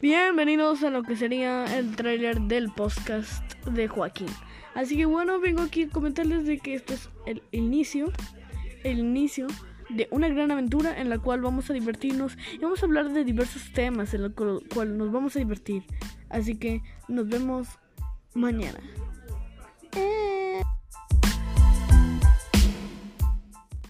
Bienvenidos a lo que sería el tráiler del podcast de Joaquín. Así que bueno, vengo aquí a comentarles de que esto es el inicio, el inicio de una gran aventura en la cual vamos a divertirnos y vamos a hablar de diversos temas en los cuales nos vamos a divertir. Así que nos vemos mañana.